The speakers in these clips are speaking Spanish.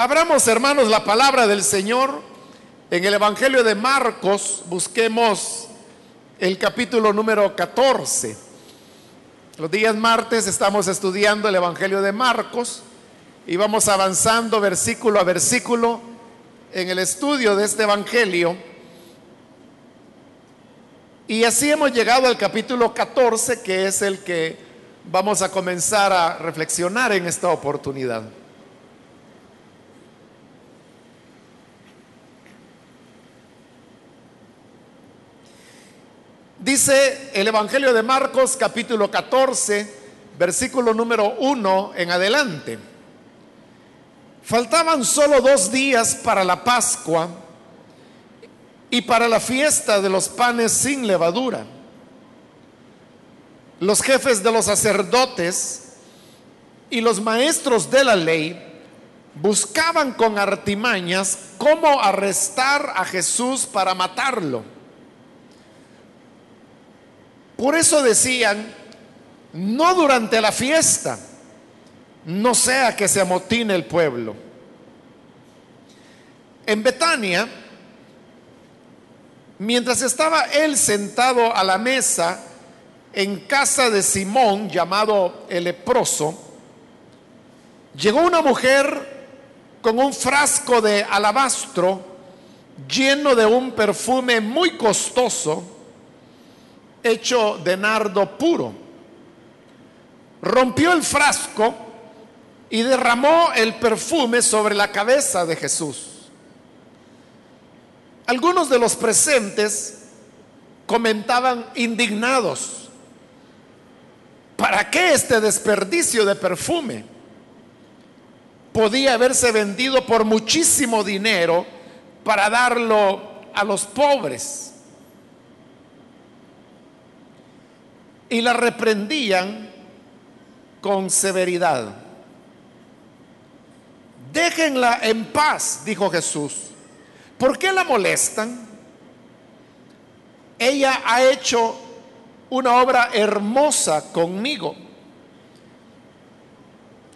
Abramos, hermanos, la palabra del Señor en el Evangelio de Marcos. Busquemos el capítulo número 14. Los días martes estamos estudiando el Evangelio de Marcos y vamos avanzando versículo a versículo en el estudio de este Evangelio. Y así hemos llegado al capítulo 14, que es el que vamos a comenzar a reflexionar en esta oportunidad. Dice el Evangelio de Marcos capítulo 14, versículo número 1 en adelante. Faltaban solo dos días para la Pascua y para la fiesta de los panes sin levadura. Los jefes de los sacerdotes y los maestros de la ley buscaban con artimañas cómo arrestar a Jesús para matarlo por eso decían, no durante la fiesta, no sea que se amotine el pueblo. En Betania, mientras estaba él sentado a la mesa en casa de Simón, llamado el leproso, llegó una mujer con un frasco de alabastro lleno de un perfume muy costoso hecho de nardo puro. Rompió el frasco y derramó el perfume sobre la cabeza de Jesús. Algunos de los presentes comentaban indignados, ¿para qué este desperdicio de perfume? Podía haberse vendido por muchísimo dinero para darlo a los pobres. Y la reprendían con severidad. Déjenla en paz, dijo Jesús. ¿Por qué la molestan? Ella ha hecho una obra hermosa conmigo.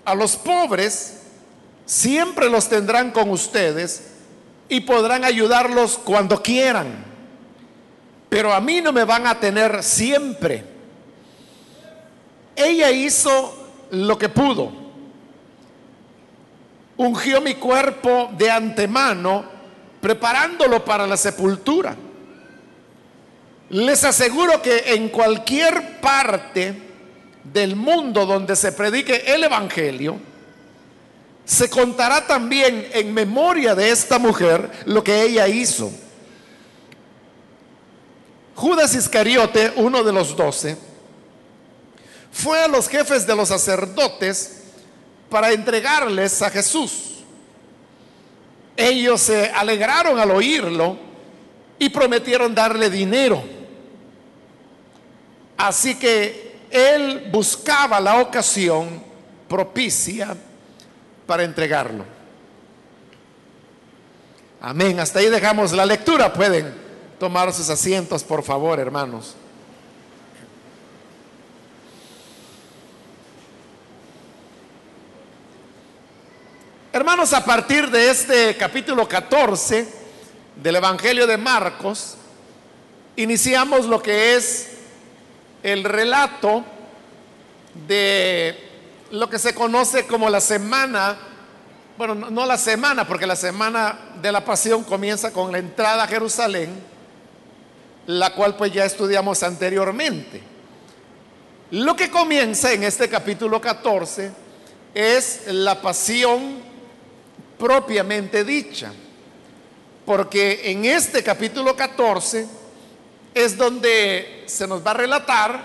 A los pobres siempre los tendrán con ustedes y podrán ayudarlos cuando quieran. Pero a mí no me van a tener siempre. Ella hizo lo que pudo. Ungió mi cuerpo de antemano, preparándolo para la sepultura. Les aseguro que en cualquier parte del mundo donde se predique el Evangelio, se contará también en memoria de esta mujer lo que ella hizo. Judas Iscariote, uno de los doce, fue a los jefes de los sacerdotes para entregarles a Jesús. Ellos se alegraron al oírlo y prometieron darle dinero. Así que él buscaba la ocasión propicia para entregarlo. Amén. Hasta ahí dejamos la lectura. Pueden tomar sus asientos, por favor, hermanos. Hermanos, a partir de este capítulo 14 del Evangelio de Marcos, iniciamos lo que es el relato de lo que se conoce como la semana, bueno, no la semana, porque la semana de la pasión comienza con la entrada a Jerusalén, la cual pues ya estudiamos anteriormente. Lo que comienza en este capítulo 14 es la pasión propiamente dicha. Porque en este capítulo 14 es donde se nos va a relatar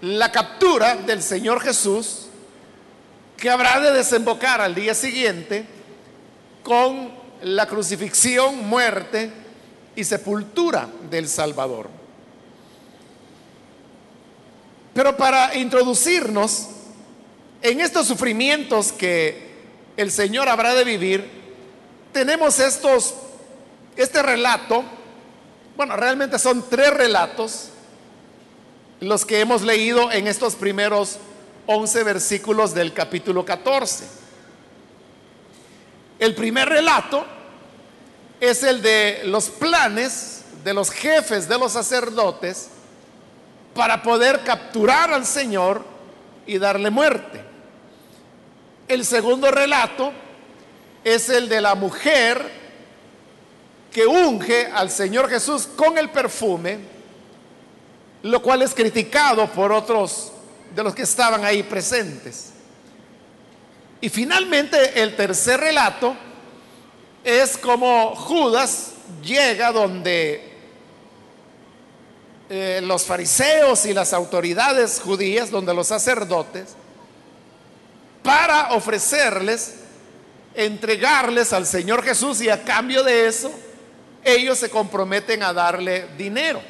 la captura del Señor Jesús que habrá de desembocar al día siguiente con la crucifixión, muerte y sepultura del Salvador. Pero para introducirnos en estos sufrimientos que el Señor habrá de vivir, tenemos estos, este relato, bueno, realmente son tres relatos los que hemos leído en estos primeros 11 versículos del capítulo 14. El primer relato es el de los planes de los jefes de los sacerdotes para poder capturar al Señor y darle muerte. El segundo relato es el de la mujer que unge al Señor Jesús con el perfume, lo cual es criticado por otros de los que estaban ahí presentes. Y finalmente el tercer relato es como Judas llega donde eh, los fariseos y las autoridades judías, donde los sacerdotes, para ofrecerles, entregarles al Señor Jesús y a cambio de eso, ellos se comprometen a darle dinero.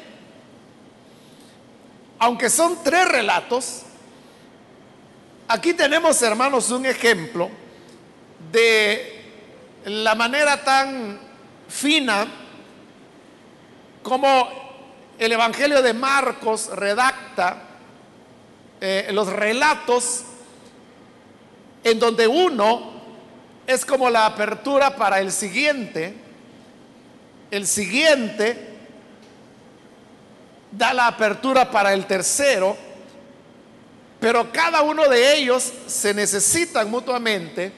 Aunque son tres relatos, aquí tenemos, hermanos, un ejemplo de la manera tan fina como el Evangelio de Marcos redacta eh, los relatos en donde uno es como la apertura para el siguiente, el siguiente da la apertura para el tercero, pero cada uno de ellos se necesitan mutuamente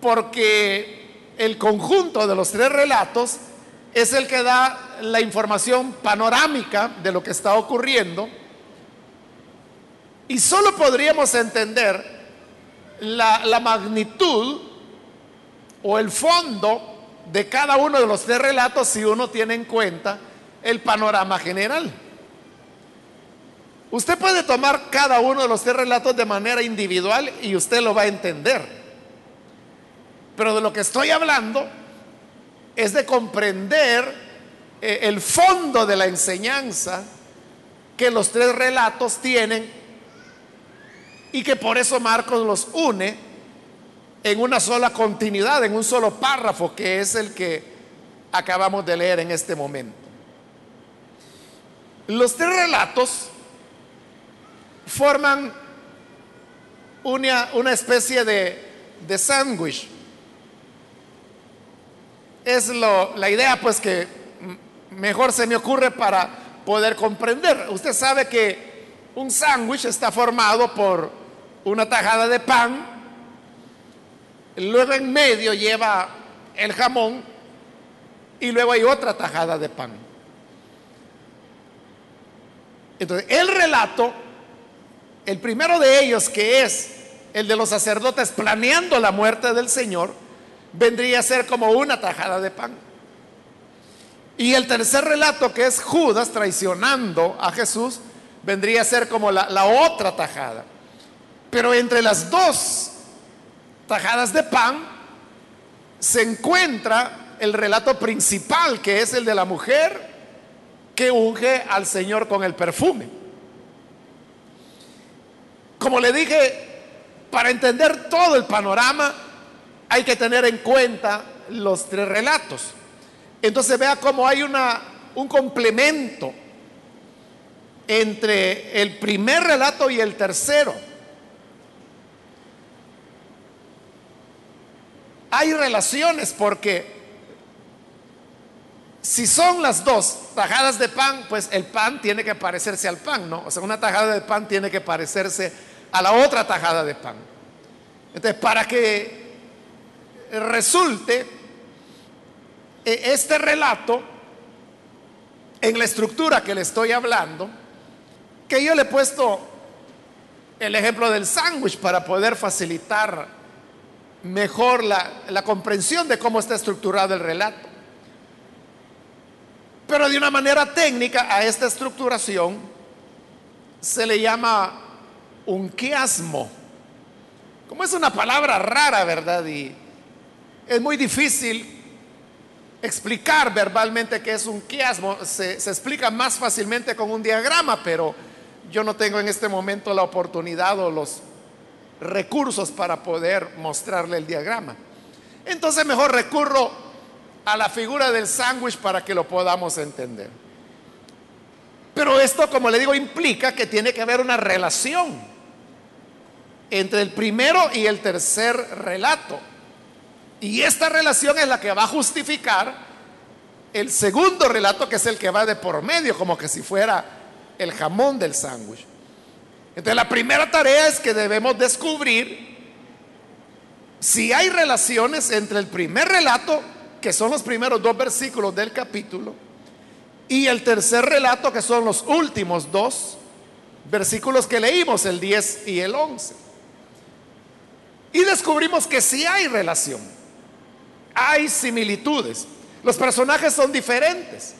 porque el conjunto de los tres relatos es el que da la información panorámica de lo que está ocurriendo. Y solo podríamos entender la, magnitud o el fondo de cada uno de los tres relatos si uno tiene en cuenta el panorama general. Usted puede tomar cada uno de los tres relatos de manera individual y usted lo va a entender. Pero de lo que estoy hablando es de comprender eh, el fondo de la enseñanza que los tres relatos tienen y que por eso Marcos los une en una sola continuidad, en un solo párrafo, que es el que acabamos de leer en este momento. Los tres relatos forman una, una especie de, de sándwich es la idea pues que mejor se me ocurre para poder comprender. Usted sabe que un sándwich está formado por una tajada de pan, luego en medio lleva el jamón y luego hay otra tajada de pan. Entonces, el relato, el primero de ellos que es el de los sacerdotes planeando la muerte del Señor, vendría a ser como una tajada de pan. Y el tercer relato, que es Judas traicionando a Jesús, vendría a ser como la, otra tajada. Pero entre las dos tajadas de pan se encuentra el relato principal, que es el de la mujer que unge al Señor con el perfume. Como le dije, para entender todo el panorama, hay que tener en cuenta los tres relatos. Entonces vea cómo hay una, un complemento entre el primer relato y el tercero. Hay relaciones porque si son las dos tajadas de pan, pues el pan tiene que parecerse al pan, ¿no? O sea, una tajada de pan tiene que parecerse a la otra tajada de pan. Entonces, para que resulte eh, este relato en la estructura que le estoy hablando, que yo le he puesto el ejemplo del sándwich para poder facilitar mejor la, comprensión de cómo está estructurado el relato. Pero de una manera técnica a esta estructuración se le llama un quiasmo. Como es una palabra rara, ¿verdad? Y es muy difícil explicar verbalmente qué es un quiasmo. Se, explica más fácilmente con un diagrama, pero yo no tengo en este momento la oportunidad o los recursos para poder mostrarle el diagrama. Entonces mejor recurro a la figura del sándwich para que lo podamos entender. Pero esto, como le digo, implica que tiene que haber una relación entre el primero y el tercer relato. Y esta relación es la que va a justificar el segundo relato, que es el que va de por medio, como que si fuera el jamón del sándwich. Entonces la primera tarea es que debemos descubrir si hay relaciones entre el primer relato, que son los primeros dos versículos del capítulo, y el tercer relato, que son los últimos dos versículos que leímos, el 10 y el 11. Y descubrimos que sí hay relación, hay similitudes. Los personajes son diferentes,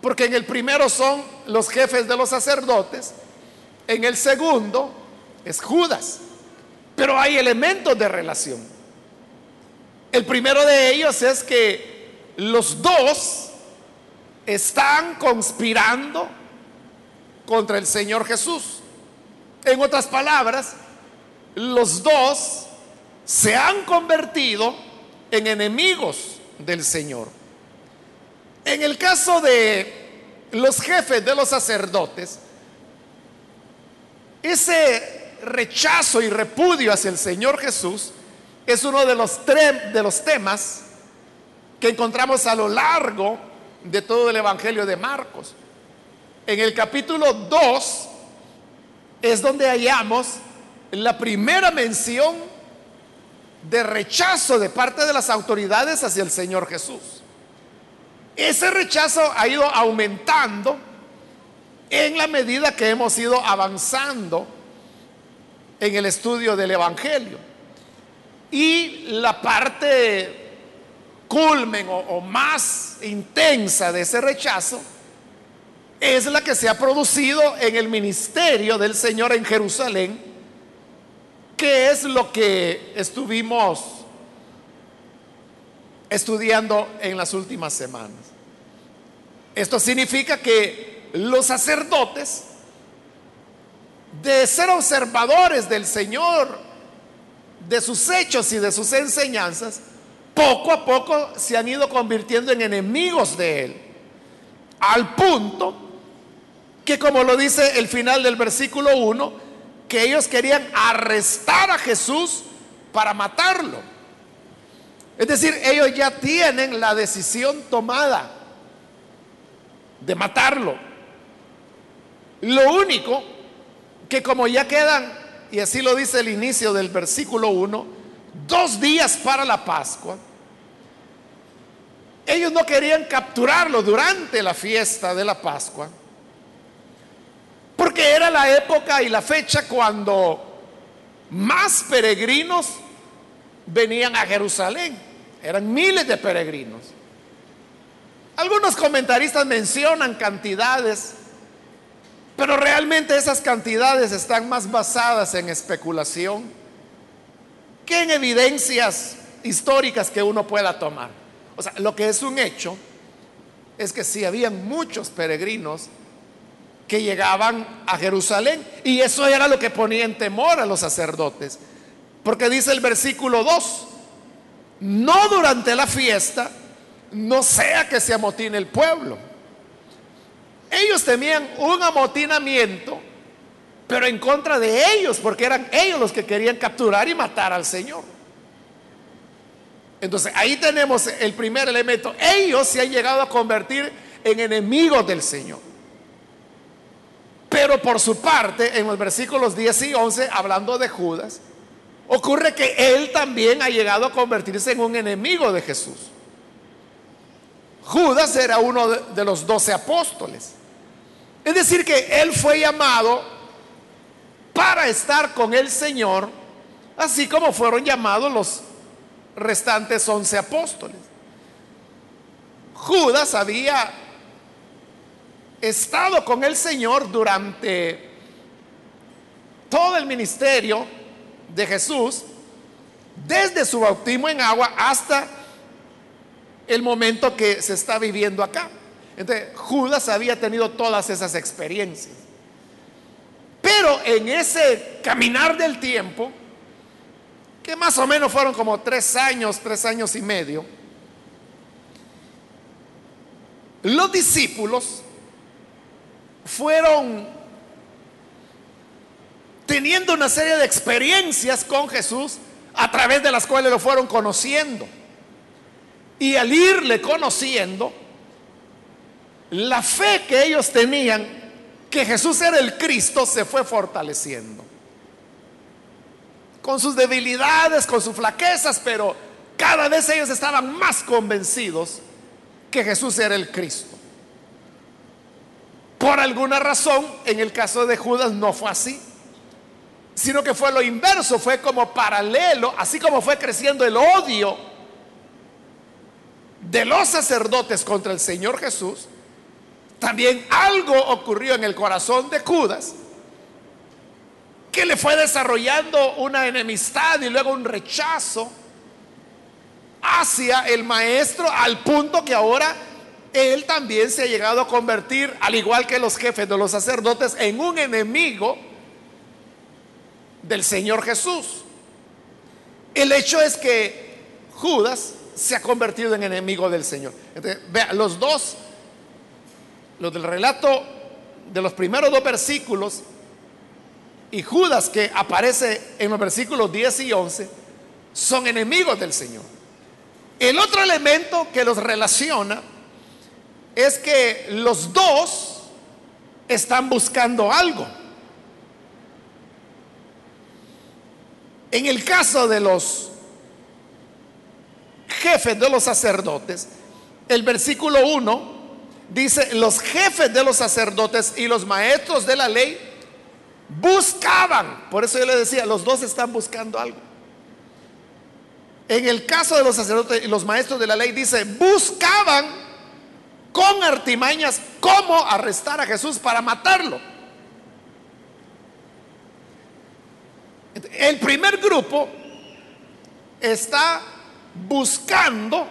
porque en el primero son los jefes de los sacerdotes, en el segundo es Judas, pero hay elementos de relación. El primero de ellos es que los dos están conspirando contra el Señor Jesús. En otras palabras, los dos se han convertido en enemigos del Señor. En el caso de los jefes de los sacerdotes, ese rechazo y repudio hacia el Señor Jesús es uno de los, de los temas que encontramos a lo largo de todo el Evangelio de Marcos. En el capítulo 2 es donde hallamos la primera mención de rechazo de parte de las autoridades hacia el Señor Jesús. Ese rechazo ha ido aumentando en la medida que hemos ido avanzando en el estudio del Evangelio. Y la parte culmen o, o más intensa de ese rechazo es la que se ha producido en el ministerio del Señor en Jerusalén, que es lo que estuvimos estudiando en las últimas semanas. Esto significa que los sacerdotes, de ser observadores del Señor, de sus hechos y de sus enseñanzas, poco a poco se han ido convirtiendo en enemigos de Él, al punto que como lo dice el final del versículo 1, que ellos querían arrestar a Jesús para matarlo. Es decir, ellos ya tienen la decisión tomada de matarlo. Lo único que como ya quedan, y así lo dice el inicio del versículo 1, dos días para la Pascua, ellos no querían capturarlo durante la fiesta de la Pascua, porque era la época y la fecha cuando más peregrinos venían a Jerusalén. Eran miles de peregrinos. Algunos comentaristas mencionan cantidades, pero realmente esas cantidades están más basadas en especulación que en evidencias históricas que uno pueda tomar. O sea, lo que es un hecho es que si habían muchos peregrinos, que llegaban a Jerusalén. Y eso era lo que ponía en temor a los sacerdotes. Porque dice el versículo 2, no durante la fiesta, no sea que se amotine el pueblo. Ellos temían un amotinamiento, pero en contra de ellos, porque eran ellos los que querían capturar y matar al Señor. Entonces ahí tenemos el primer elemento. Ellos se han llegado a convertir en enemigos del Señor. Pero por su parte, en los versículos 10 y 11, hablando de Judas, ocurre que él también ha llegado a convertirse en un enemigo de Jesús. Judas era uno de los doce apóstoles. Es decir, que él fue llamado para estar con el Señor, así como fueron llamados los restantes once apóstoles. Judas había estado con el Señor durante todo el ministerio de Jesús, desde su bautismo en agua hasta el momento que se está viviendo acá. Entonces, Judas había tenido todas esas experiencias. Pero en ese caminar del tiempo, que más o menos fueron como tres años, tres años y medio, los discípulos fueron teniendo una serie de experiencias con Jesús a través de las cuales lo fueron conociendo. Y al irle conociendo, la fe que ellos tenían que Jesús era el Cristo se fue fortaleciendo. Con sus debilidades, con sus flaquezas, pero cada vez ellos estaban más convencidos que Jesús era el Cristo. Por alguna razón, en el caso de Judas no fue así, sino que fue lo inverso, fue como paralelo, así como fue creciendo el odio de los sacerdotes contra el Señor Jesús, también algo ocurrió en el corazón de Judas que le fue desarrollando una enemistad y luego un rechazo hacia el maestro al punto que ahora él también se ha llegado a convertir, al igual que los jefes de los sacerdotes, en un enemigo del Señor Jesús. El hecho es que Judas se ha convertido en enemigo del Señor. vea, los dos, los del relato de los primeros dos versículos y Judas que aparece en los versículos 10 y 11, son enemigos del Señor. El otro elemento que los relaciona es que los dos están buscando algo. En el caso de los jefes de los sacerdotes, el versículo 1 dice, los jefes de los sacerdotes y los maestros de la ley buscaban, por eso yo le decía, los dos están buscando algo. En el caso de los sacerdotes y los maestros de la ley dice, buscaban con artimañas cómo arrestar a Jesús para matarlo. El primer grupo está buscando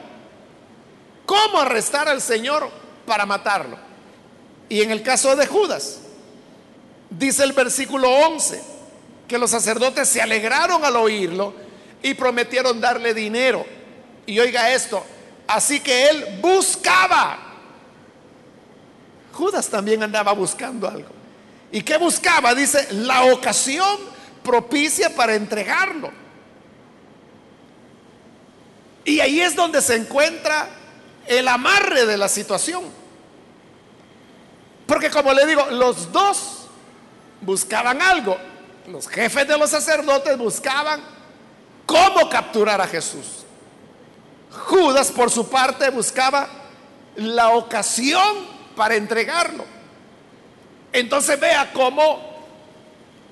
cómo arrestar al Señor para matarlo. Y en el caso de Judas, dice el versículo 11, que los sacerdotes se alegraron al oírlo y prometieron darle dinero. Y oiga esto, así que él buscaba. Judas también andaba buscando algo. ¿Y qué buscaba? Dice, la ocasión propicia para entregarlo. Y ahí es donde se encuentra el amarre de la situación. Porque como le digo, los dos buscaban algo. Los jefes de los sacerdotes buscaban cómo capturar a Jesús. Judas, por su parte, buscaba la ocasión para entregarlo. Entonces vea cómo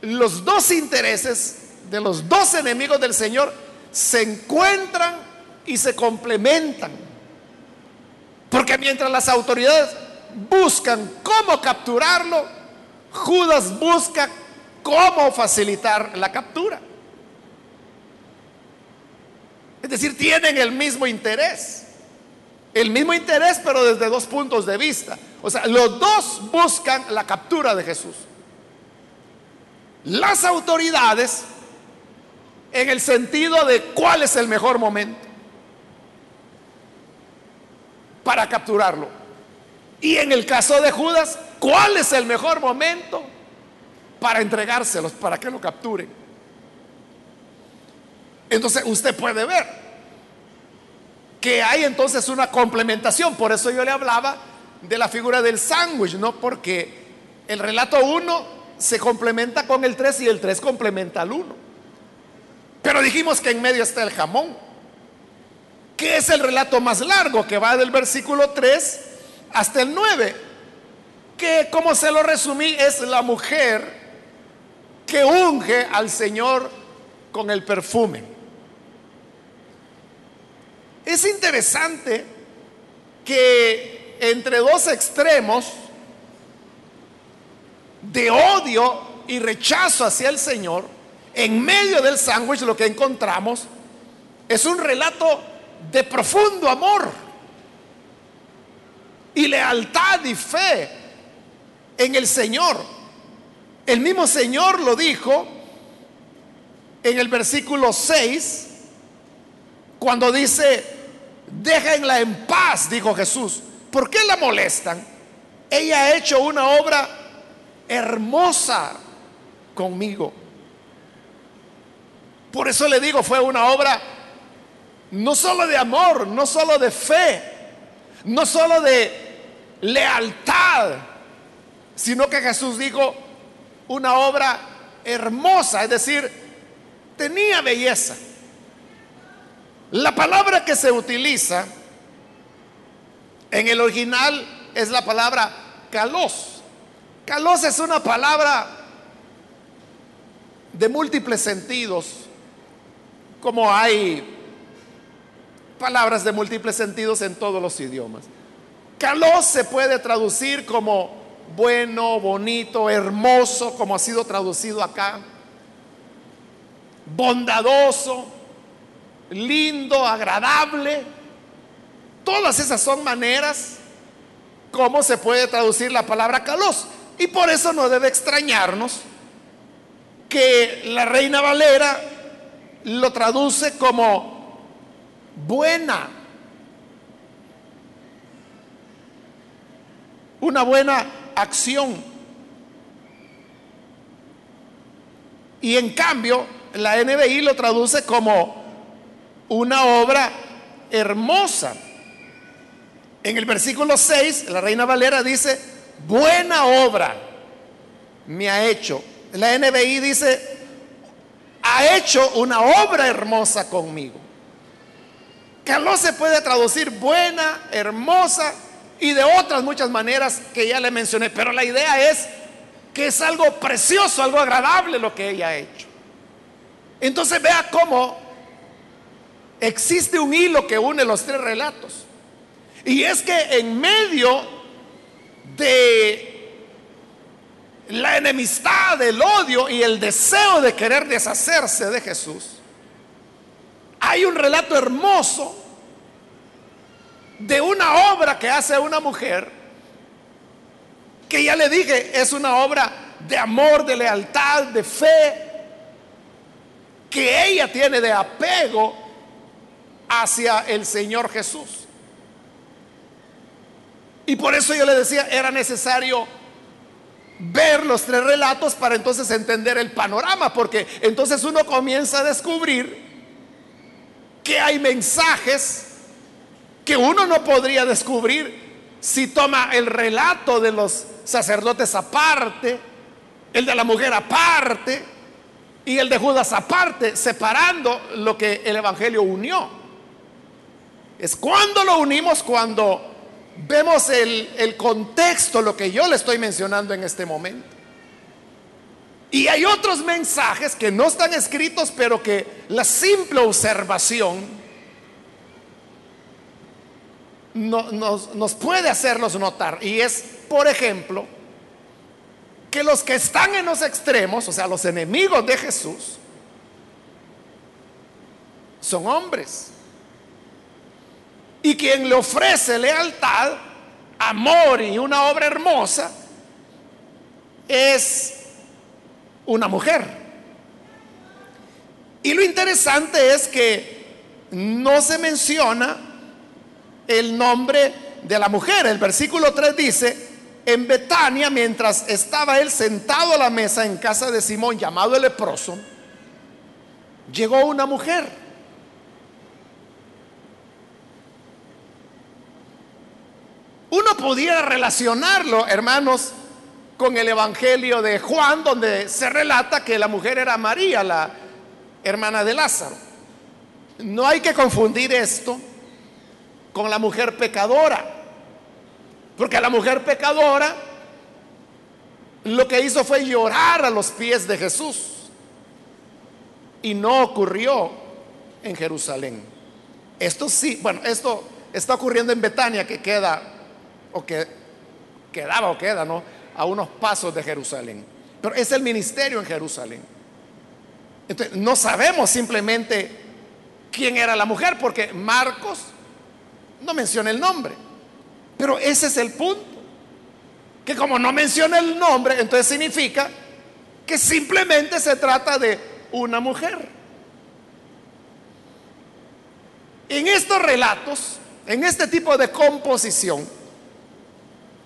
los dos intereses de los dos enemigos del Señor se encuentran y se complementan. Porque mientras las autoridades buscan cómo capturarlo, Judas busca cómo facilitar la captura. Es decir, tienen el mismo interés. El mismo interés, pero desde dos puntos de vista. O sea, los dos buscan la captura de Jesús. Las autoridades en el sentido de cuál es el mejor momento para capturarlo. Y en el caso de Judas, ¿cuál es el mejor momento para entregárselos, para que lo capturen? Entonces usted puede ver que hay entonces una complementación. Por eso yo le hablaba de la figura del sándwich, ¿no? Porque el relato 1 se complementa con el 3 y el 3 complementa al 1. Pero dijimos que en medio está el jamón, que es el relato más largo, que va del versículo 3 hasta el 9, que como se lo resumí es la mujer que unge al Señor con el perfume. Es interesante que entre dos extremos de odio y rechazo hacia el Señor, en medio del sándwich lo que encontramos es un relato de profundo amor y lealtad y fe en el Señor. El mismo Señor lo dijo en el versículo 6, cuando dice, déjenla en paz, dijo Jesús. ¿Por qué la molestan? Ella ha hecho una obra hermosa conmigo. Por eso le digo, fue una obra no solo de amor, no solo de fe, no solo de lealtad, sino que Jesús dijo una obra hermosa, es decir, tenía belleza. La palabra que se utiliza en el original es la palabra calos. Calos es una palabra de múltiples sentidos, como hay palabras de múltiples sentidos en todos los idiomas. Calos se puede traducir como bueno, bonito, hermoso, como ha sido traducido acá, bondadoso, lindo, agradable. Todas esas son maneras como se puede traducir la palabra calos. Y por eso no debe extrañarnos que la reina Valera lo traduce como buena. Una buena acción. Y en cambio, la NBI lo traduce como una obra hermosa. En el versículo 6, la Reina Valera dice, buena obra me ha hecho. La NBI dice, ha hecho una obra hermosa conmigo. Que no se puede traducir buena, hermosa y de otras muchas maneras que ya le mencioné, pero la idea es que es algo precioso, algo agradable lo que ella ha hecho. Entonces vea cómo existe un hilo que une los tres relatos. Y es que en medio de la enemistad, el odio y el deseo de querer deshacerse de Jesús, hay un relato hermoso de una obra que hace una mujer, que ya le dije, es una obra de amor, de lealtad, de fe, que ella tiene de apego hacia el Señor Jesús. Y por eso yo le decía, era necesario ver los tres relatos para entonces entender el panorama, porque entonces uno comienza a descubrir que hay mensajes que uno no podría descubrir si toma el relato de los sacerdotes aparte, el de la mujer aparte y el de Judas aparte, separando lo que el Evangelio unió. Es cuando lo unimos, cuando vemos el, el contexto, lo que yo le estoy mencionando en este momento. Y hay otros mensajes que no están escritos, pero que la simple observación nos, puede hacerlos notar. Y es, por ejemplo, que los que están en los extremos, o sea, los enemigos de Jesús, son hombres. Y quien le ofrece lealtad, amor y una obra hermosa, es una mujer. Y lo interesante es que no se menciona el nombre de la mujer. El versículo 3 dice, en Betania, mientras estaba él sentado a la mesa en casa de Simón, llamado el leproso, llegó una mujer. Uno pudiera relacionarlo, hermanos, con el Evangelio de Juan, donde se relata que la mujer era María, la hermana de Lázaro. No hay que confundir esto con la mujer pecadora. Porque la mujer pecadora lo que hizo fue llorar a los pies de Jesús. Y no ocurrió en Jerusalén. Esto sí, bueno, esto está ocurriendo en Betania, que queda, o que quedaba o queda, ¿no? A unos pasos de Jerusalén. Pero es el ministerio en Jerusalén. Entonces, no sabemos simplemente quién era la mujer, porque Marcos no menciona el nombre. Pero ese es el punto. Que como no menciona el nombre, entonces significa que simplemente se trata de una mujer. En estos relatos, en este tipo de composición,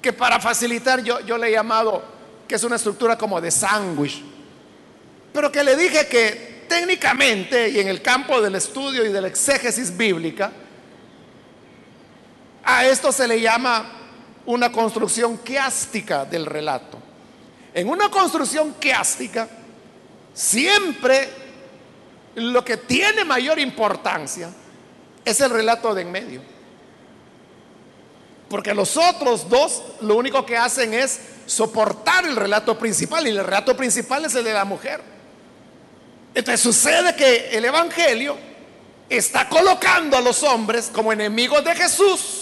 que para facilitar yo, le he llamado que es una estructura como de sándwich, pero que le dije que técnicamente y en el campo del estudio y de la exégesis bíblica, a esto se le llama una construcción quiástica del relato. En una construcción quiástica, siempre lo que tiene mayor importancia es el relato de en medio. Porque los otros dos lo único que hacen es soportar el relato principal y el relato principal es el de la mujer. Entonces sucede que el Evangelio está colocando a los hombres como enemigos de Jesús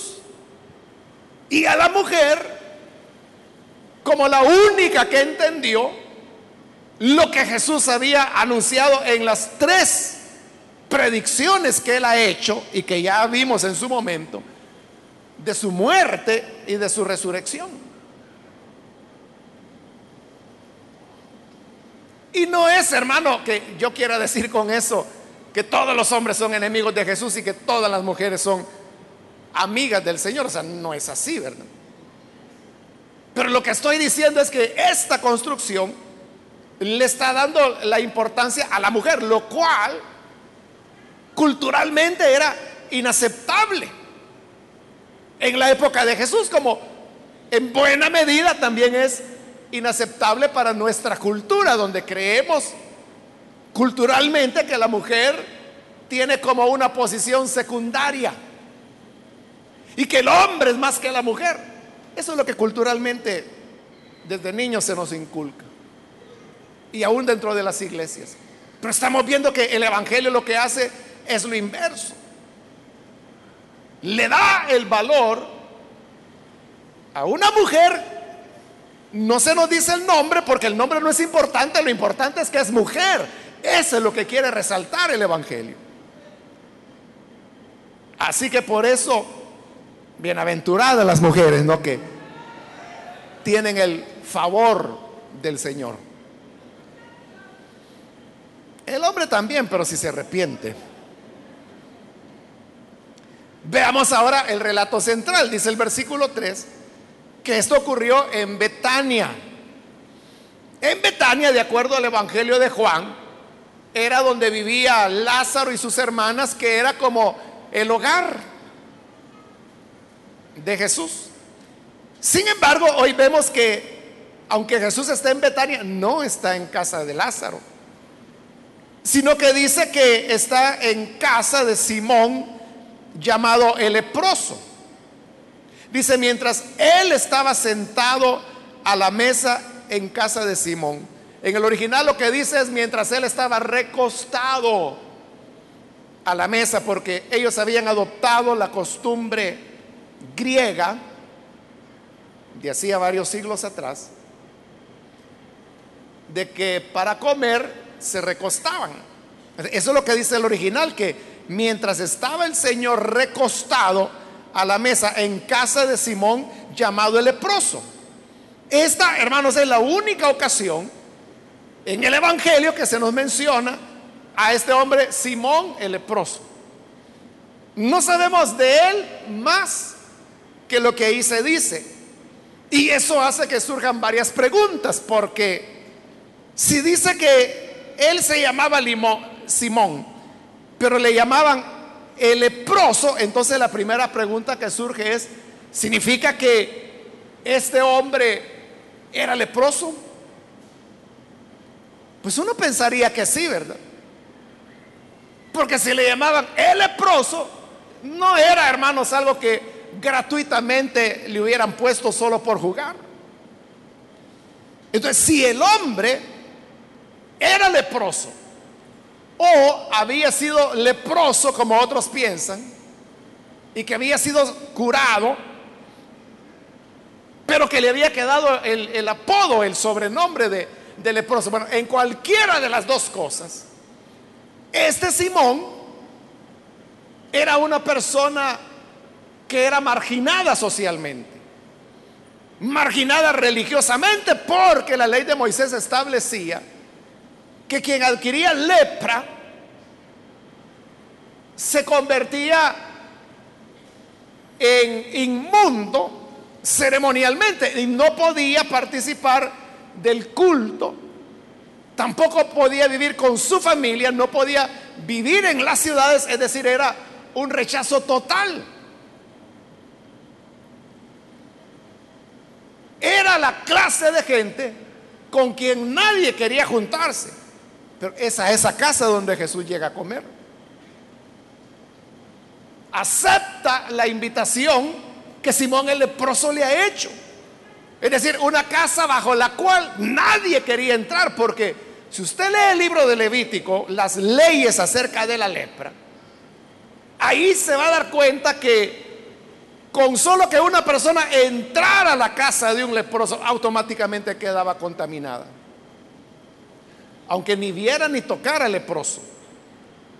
y a la mujer como la única que entendió lo que Jesús había anunciado en las tres predicciones que él ha hecho y que ya vimos en su momento de su muerte y de su resurrección. Y no es, hermano, que yo quiera decir con eso que todos los hombres son enemigos de Jesús y que todas las mujeres son amigas del Señor. O sea, no es así, ¿verdad? Pero lo que estoy diciendo es que esta construcción le está dando la importancia a la mujer, lo cual culturalmente era inaceptable en la época de Jesús, como en buena medida también es inaceptable para nuestra cultura, donde creemos culturalmente que la mujer tiene como una posición secundaria y que el hombre es más que la mujer. Eso es lo que culturalmente desde niños se nos inculca. Y aún dentro de las iglesias. Pero estamos viendo que el Evangelio lo que hace es lo inverso le da el valor a una mujer. No se nos dice el nombre porque el nombre no es importante, lo importante es que es mujer. Eso es lo que quiere resaltar el Evangelio. Así que por eso, bienaventuradas las mujeres, ¿no? Que tienen el favor del Señor. El hombre también, pero si se arrepiente. Veamos ahora el relato central, dice el versículo 3, que esto ocurrió en Betania. En Betania, de acuerdo al Evangelio de Juan, era donde vivía Lázaro y sus hermanas, que era como el hogar de Jesús. Sin embargo, hoy vemos que, aunque Jesús está en Betania, no está en casa de Lázaro, sino que dice que está en casa de Simón, llamado el leproso. Dice, mientras él estaba sentado a la mesa en casa de Simón. En el original lo que dice es mientras él estaba recostado a la mesa, porque ellos habían adoptado la costumbre griega de hacía varios siglos atrás, de que para comer se recostaban. Eso es lo que dice el original, que mientras estaba el Señor recostado a la mesa en casa de Simón llamado el leproso. Esta, hermanos, es la única ocasión en el Evangelio que se nos menciona a este hombre Simón el leproso. No sabemos de él más que lo que ahí se dice. Y eso hace que surjan varias preguntas, porque si dice que él se llamaba Simón, pero le llamaban el leproso, entonces la primera pregunta que surge es, ¿significa que este hombre era leproso? Pues uno pensaría que sí, ¿verdad? Porque si le llamaban el leproso, no era, hermanos, algo que gratuitamente le hubieran puesto solo por jugar. Entonces, si el hombre era leproso, o había sido leproso, como otros piensan, y que había sido curado, pero que le había quedado el, apodo, el sobrenombre de, de leproso. Bueno, en cualquiera de las dos cosas, este Simón era una persona que era marginada socialmente, marginada religiosamente, porque la ley de Moisés establecía que quien adquiría lepra se convertía en inmundo ceremonialmente y no podía participar del culto tampoco podía vivir con su familia, no podía vivir en las ciudades, es decir, era un rechazo total. Era la clase de gente con quien nadie quería juntarse. Pero es a esa casa donde Jesús llega a comer. Acepta la invitación que Simón el leproso le ha hecho. Es decir, una casa bajo la cual nadie quería entrar porque si usted lee el libro de Levítico, las leyes acerca de la lepra, ahí se va a dar cuenta que con solo que una persona entrara a la casa de un leproso, automáticamente quedaba contaminada. Aunque ni viera ni tocara al leproso.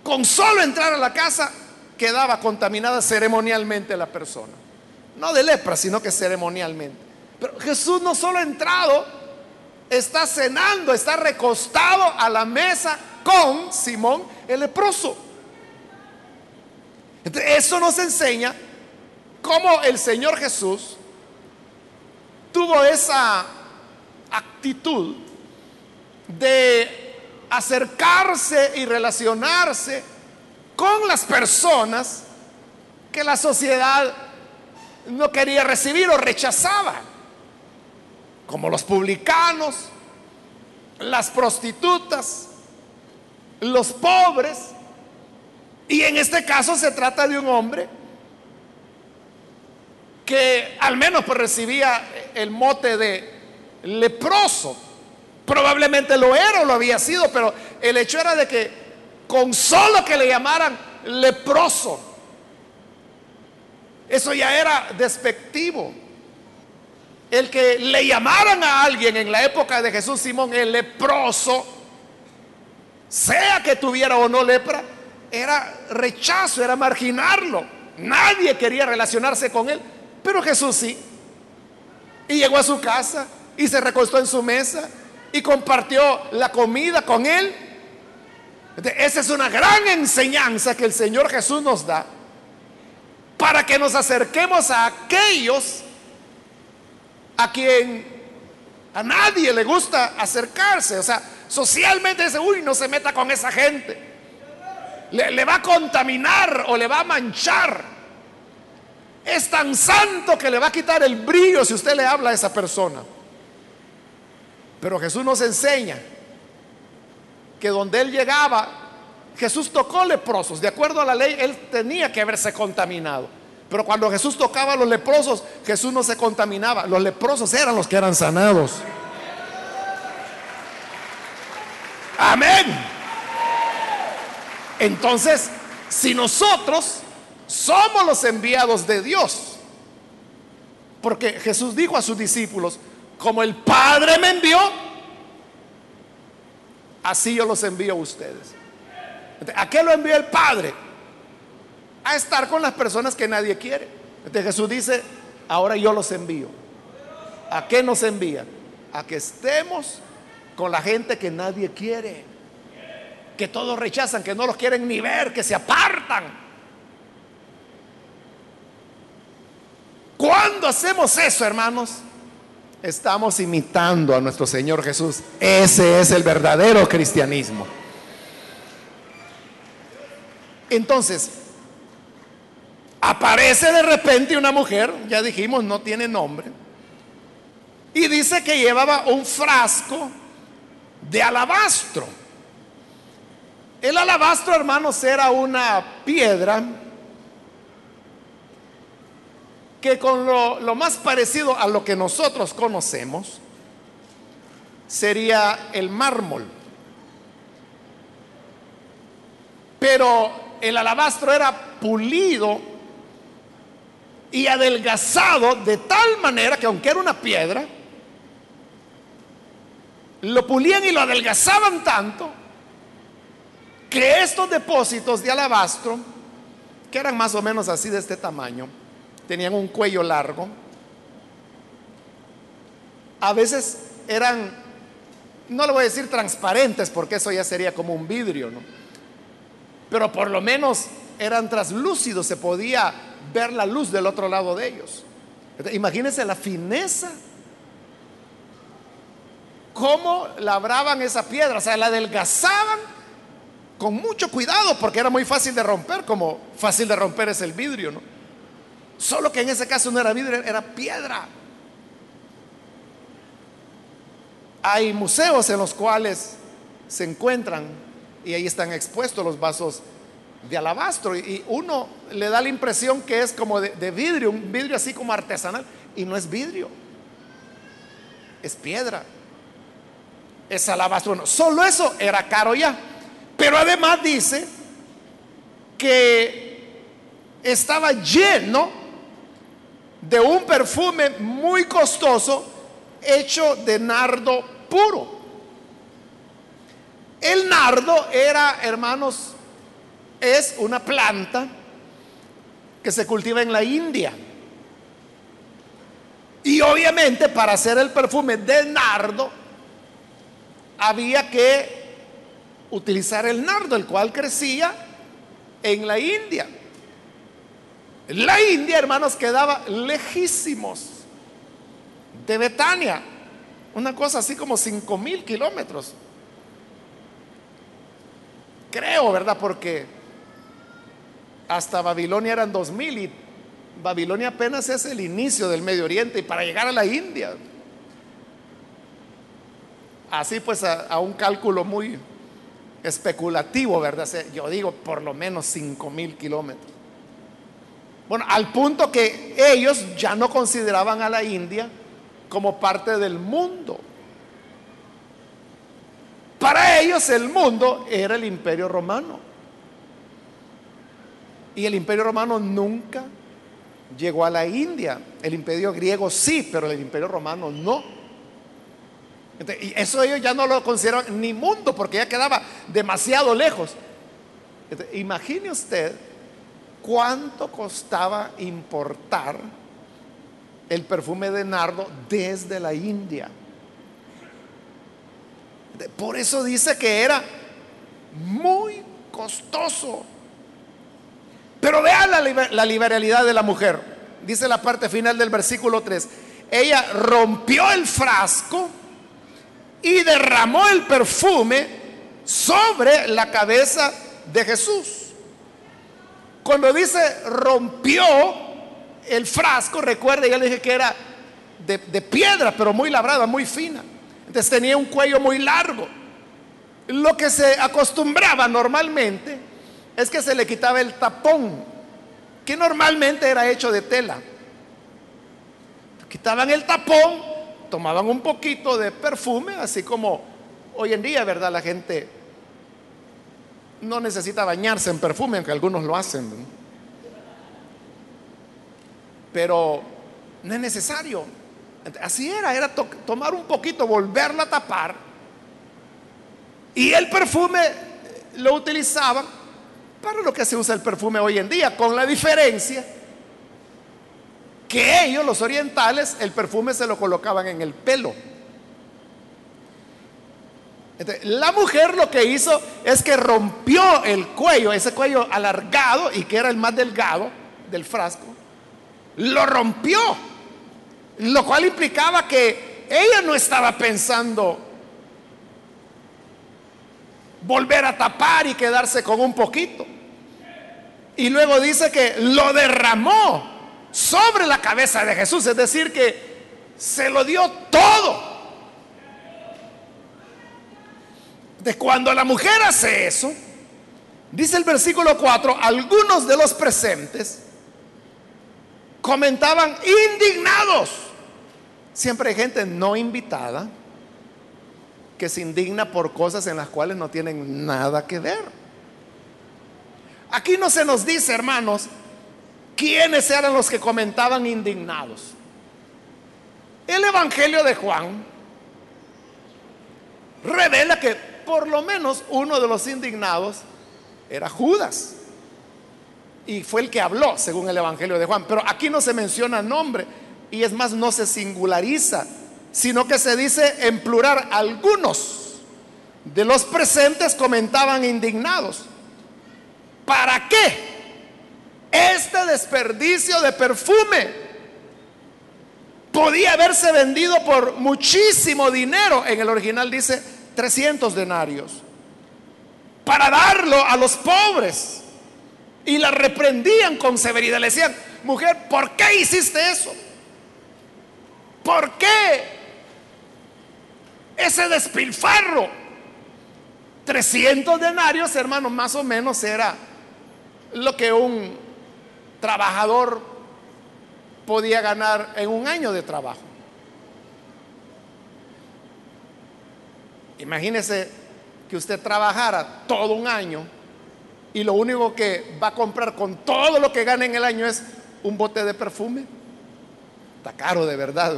Con solo entrar a la casa, quedaba contaminada ceremonialmente la persona. No de lepra, sino que ceremonialmente. Pero Jesús no solo ha entrado, está cenando, está recostado a la mesa con Simón el leproso. eso nos enseña cómo el Señor Jesús tuvo esa actitud de acercarse y relacionarse con las personas que la sociedad no quería recibir o rechazaba como los publicanos, las prostitutas, los pobres. Y en este caso se trata de un hombre que al menos pues recibía el mote de leproso. Probablemente lo era o lo había sido, pero el hecho era de que con solo que le llamaran leproso, eso ya era despectivo. El que le llamaran a alguien en la época de Jesús Simón el leproso, sea que tuviera o no lepra, era rechazo, era marginarlo. Nadie quería relacionarse con él, pero Jesús sí. Y llegó a su casa y se recostó en su mesa y compartió la comida con él. Esa es una gran enseñanza que el Señor Jesús nos da para que nos acerquemos a aquellos a quien a nadie le gusta acercarse. O sea, socialmente dice, uy, no se meta con esa gente. Le, le va a contaminar o le va a manchar. Es tan santo que le va a quitar el brillo si usted le habla a esa persona. Pero Jesús nos enseña que donde él llegaba, Jesús tocó leprosos. De acuerdo a la ley, él tenía que haberse contaminado. Pero cuando Jesús tocaba a los leprosos, Jesús no se contaminaba. Los leprosos eran los que eran sanados. Amén. Entonces, si nosotros somos los enviados de Dios, porque Jesús dijo a sus discípulos, como el Padre me envió, así yo los envío a ustedes. ¿A qué lo envió el Padre? a estar con las personas que nadie quiere. Entonces Jesús dice, ahora yo los envío. ¿A qué nos envía? A que estemos con la gente que nadie quiere, que todos rechazan, que no los quieren ni ver, que se apartan. Cuando hacemos eso, hermanos, estamos imitando a nuestro Señor Jesús. Ese es el verdadero cristianismo. Entonces, Aparece de repente una mujer, ya dijimos, no tiene nombre, y dice que llevaba un frasco de alabastro. El alabastro, hermanos, era una piedra que con lo, más parecido a lo que nosotros conocemos sería el mármol. Pero el alabastro era pulido y adelgazado de tal manera que aunque era una piedra, lo pulían y lo adelgazaban tanto que estos depósitos de alabastro, que eran más o menos así de este tamaño, tenían un cuello largo, a veces eran, no le voy a decir transparentes porque eso ya sería como un vidrio, ¿no? Pero por lo menos eran translúcidos, se podía ver la luz del otro lado de ellos. Imagínense la fineza cómo labraban esa piedra, o sea, la adelgazaban con mucho cuidado porque era muy fácil de romper, como fácil de romper es el vidrio, ¿no? Solo que en ese caso no era vidrio, era piedra. Hay museos en los cuales se encuentran y ahí están expuestos los vasos de alabastro y uno le da la impresión que es como de, vidrio, un vidrio así como artesanal y no es vidrio, es piedra, es alabastro. Bueno, solo eso era caro ya, pero además dice que estaba lleno de un perfume muy costoso hecho de nardo puro. El nardo era, hermanos, es una planta que se cultiva en la India. Y obviamente para hacer el perfume de nardo había que utilizar el nardo, el cual crecía en la India. La India, hermanos, quedaba lejísimos de Betania, una cosa así como cinco mil kilómetros. Creo, ¿verdad? Porque hasta Babilonia eran dos mil y Babilonia apenas es el inicio del Medio Oriente y para llegar a la India. Así pues a, un cálculo muy especulativo, ¿verdad? Yo digo por lo menos cinco mil kilómetros. Bueno, al punto que ellos ya no consideraban a la India como parte del mundo. Para ellos el mundo era el imperio romano. Y el imperio romano nunca llegó a la India. El imperio griego sí, pero el imperio romano no. y eso ellos ya no lo consideran ni mundo porque ya quedaba demasiado lejos. imagine usted cuánto costaba importar el perfume de nardo desde la India. Por eso dice que era muy costoso. Pero vean la, liberalidad de la mujer. Dice la parte final del versículo 3. Ella rompió el frasco y derramó el perfume sobre la cabeza de Jesús. Cuando dice rompió el frasco, recuerde, ya le dije que era de, de piedra, pero muy labrada, muy fina. Entonces tenía un cuello muy largo. Lo que se acostumbraba normalmente es que se le quitaba el tapón, que normalmente era hecho de tela. Quitaban el tapón, tomaban un poquito de perfume, así como hoy en día, ¿verdad? La gente no necesita bañarse en perfume, aunque algunos lo hacen. Pero no es necesario. Así era, era tomar un poquito, volverla a tapar. Y el perfume lo utilizaban para lo que se usa el perfume hoy en día, con la diferencia que ellos, los orientales, el perfume se lo colocaban en el pelo la mujer lo que hizo es que rompió el cuello, ese cuello alargado y que era el más delgado del frasco, lo rompió, lo cual implicaba que ella no estaba pensando volver a tapar y quedarse con un poquito. Y luego dice que lo derramó sobre la cabeza de Jesús, es decir, que se lo dio todo. De cuando la mujer hace eso, dice el versículo 4, algunos de los presentes comentaban indignados. Siempre hay gente no invitada que se indigna por cosas en las cuales no tienen nada que ver. Aquí no se nos dice, hermanos, quiénes eran los que comentaban indignados. El Evangelio de Juan revela que por lo menos uno de los indignados era Judas. Y fue el que habló, según el Evangelio de Juan. Pero aquí no se menciona nombre. Y es más, no se singulariza, sino que se dice en plural, algunos de los presentes comentaban indignados. ¿Para qué? Este desperdicio de perfume. podía haberse vendido por muchísimo dinero. En el original dice 300 denarios. Para darlo a los pobres. Y la reprendían con severidad. Le decían, mujer, ¿por qué hiciste eso? ¿Por qué ese despilfarro? 300 denarios, hermanos, más o menos era lo que un trabajador podía ganar en un año de trabajo. Imagínese que usted trabajara todo un año y lo único que va a comprar con todo lo que gana en el año es un bote de perfume. Está caro de verdad.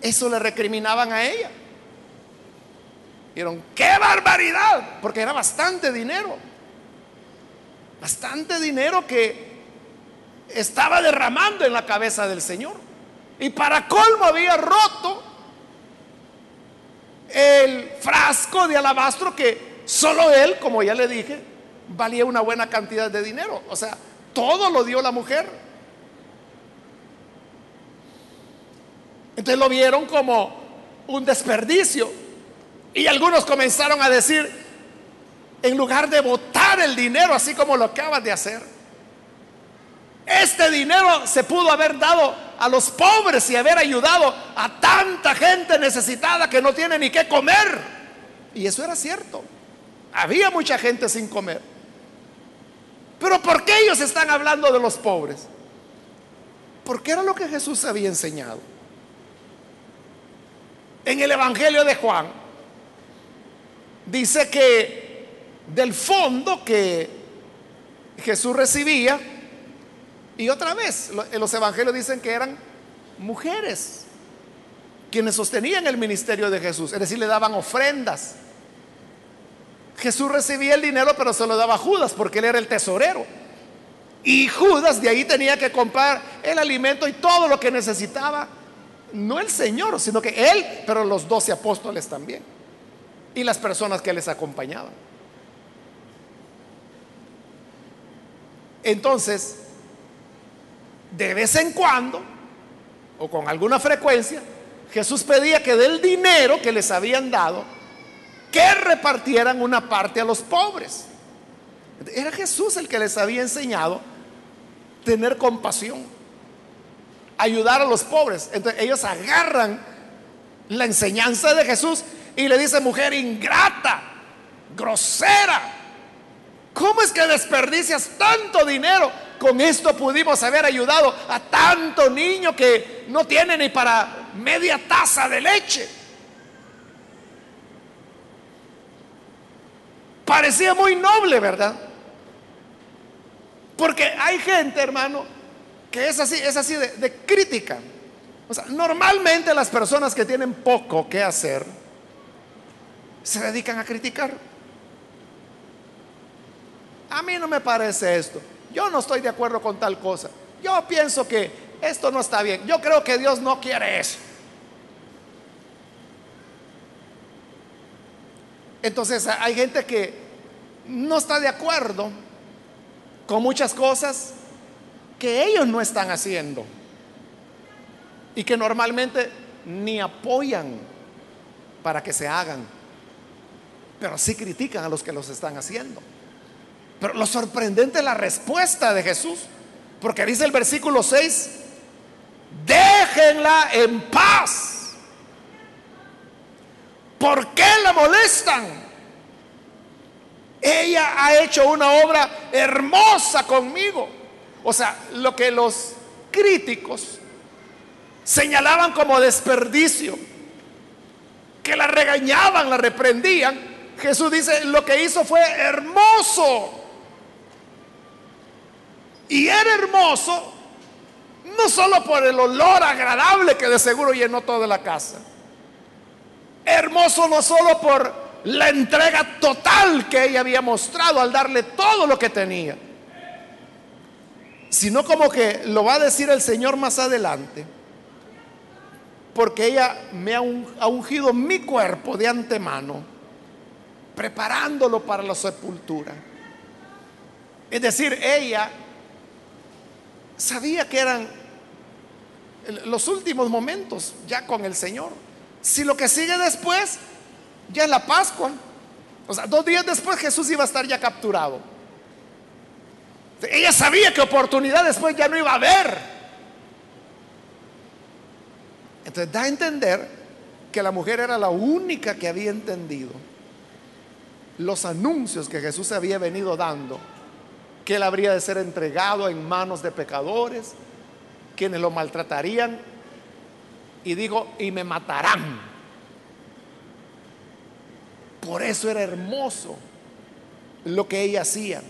Eso le recriminaban a ella. Vieron, qué barbaridad, porque era bastante dinero. Bastante dinero que estaba derramando en la cabeza del Señor. Y para colmo había roto el frasco de alabastro que solo él, como ya le dije, valía una buena cantidad de dinero. O sea, todo lo dio la mujer. Entonces lo vieron como un desperdicio. Y algunos comenzaron a decir, en lugar de botar el dinero así como lo acabas de hacer, este dinero se pudo haber dado a los pobres y haber ayudado a tanta gente necesitada que no tiene ni qué comer. Y eso era cierto. Había mucha gente sin comer. Pero ¿por qué ellos están hablando de los pobres? Porque era lo que Jesús había enseñado. En el Evangelio de Juan dice que del fondo que Jesús recibía, y otra vez, los evangelios dicen que eran mujeres quienes sostenían el ministerio de Jesús, es decir, le daban ofrendas. Jesús recibía el dinero, pero se lo daba a Judas porque él era el tesorero. Y Judas de ahí tenía que comprar el alimento y todo lo que necesitaba, no el Señor, sino que él, pero los doce apóstoles también. Y las personas que les acompañaban. Entonces, de vez en cuando, o con alguna frecuencia, Jesús pedía que del dinero que les habían dado, que repartieran una parte a los pobres. Era Jesús el que les había enseñado tener compasión, ayudar a los pobres. Entonces ellos agarran la enseñanza de Jesús y le dicen, mujer ingrata, grosera, ¿cómo es que desperdicias tanto dinero? Con esto pudimos haber ayudado a tanto niño que no tiene ni para media taza de leche. Parecía muy noble, ¿verdad? Porque hay gente, hermano, que es así, es así de, de crítica. O sea, normalmente las personas que tienen poco que hacer se dedican a criticar. A mí no me parece esto. Yo no estoy de acuerdo con tal cosa. Yo pienso que esto no está bien. Yo creo que Dios no quiere eso. Entonces hay gente que no está de acuerdo con muchas cosas que ellos no están haciendo y que normalmente ni apoyan para que se hagan, pero sí critican a los que los están haciendo. Pero lo sorprendente es la respuesta de Jesús. Porque dice el versículo 6, déjenla en paz. ¿Por qué la molestan? Ella ha hecho una obra hermosa conmigo. O sea, lo que los críticos señalaban como desperdicio, que la regañaban, la reprendían, Jesús dice, lo que hizo fue hermoso. Y era hermoso, no solo por el olor agradable que de seguro llenó toda la casa. Hermoso no solo por la entrega total que ella había mostrado al darle todo lo que tenía, sino como que lo va a decir el Señor más adelante, porque ella me ha ungido mi cuerpo de antemano, preparándolo para la sepultura. Es decir, ella sabía que eran los últimos momentos ya con el Señor. Si lo que sigue después ya es la Pascua, o sea, dos días después Jesús iba a estar ya capturado. Ella sabía que oportunidad después ya no iba a haber. Entonces da a entender que la mujer era la única que había entendido los anuncios que Jesús había venido dando, que él habría de ser entregado en manos de pecadores, quienes lo maltratarían, y digo, y me matarán. Por eso era hermoso lo que ella hacía.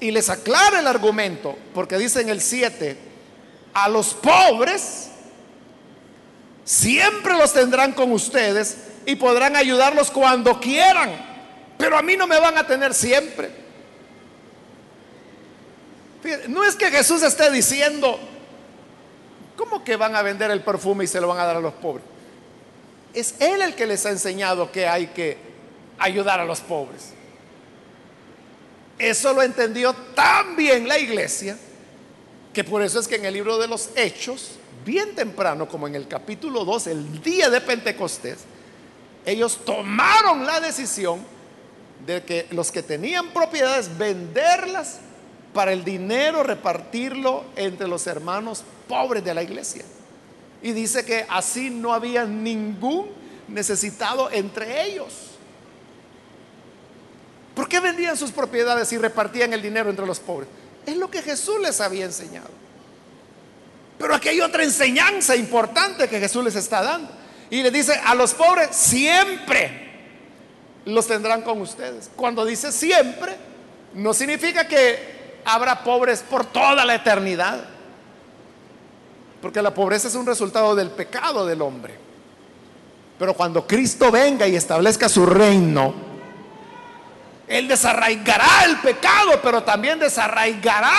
Y les aclara el argumento, porque dice en el 7, a los pobres siempre los tendrán con ustedes y podrán ayudarlos cuando quieran, pero a mí no me van a tener siempre. No es que Jesús esté diciendo, ¿cómo que van a vender el perfume y se lo van a dar a los pobres? Es Él el que les ha enseñado que hay que ayudar a los pobres. Eso lo entendió tan bien la iglesia que por eso es que en el libro de los Hechos, bien temprano, como en el capítulo 2, el día de Pentecostés, ellos tomaron la decisión de que los que tenían propiedades venderlas para el dinero repartirlo entre los hermanos pobres de la iglesia. Y dice que así no había ningún necesitado entre ellos. ¿Por qué vendían sus propiedades y repartían el dinero entre los pobres? Es lo que Jesús les había enseñado. Pero aquí hay otra enseñanza importante que Jesús les está dando. Y le dice, a los pobres siempre los tendrán con ustedes. Cuando dice siempre, no significa que habrá pobres por toda la eternidad. Porque la pobreza es un resultado del pecado del hombre. Pero cuando Cristo venga y establezca su reino, Él desarraigará el pecado, pero también desarraigará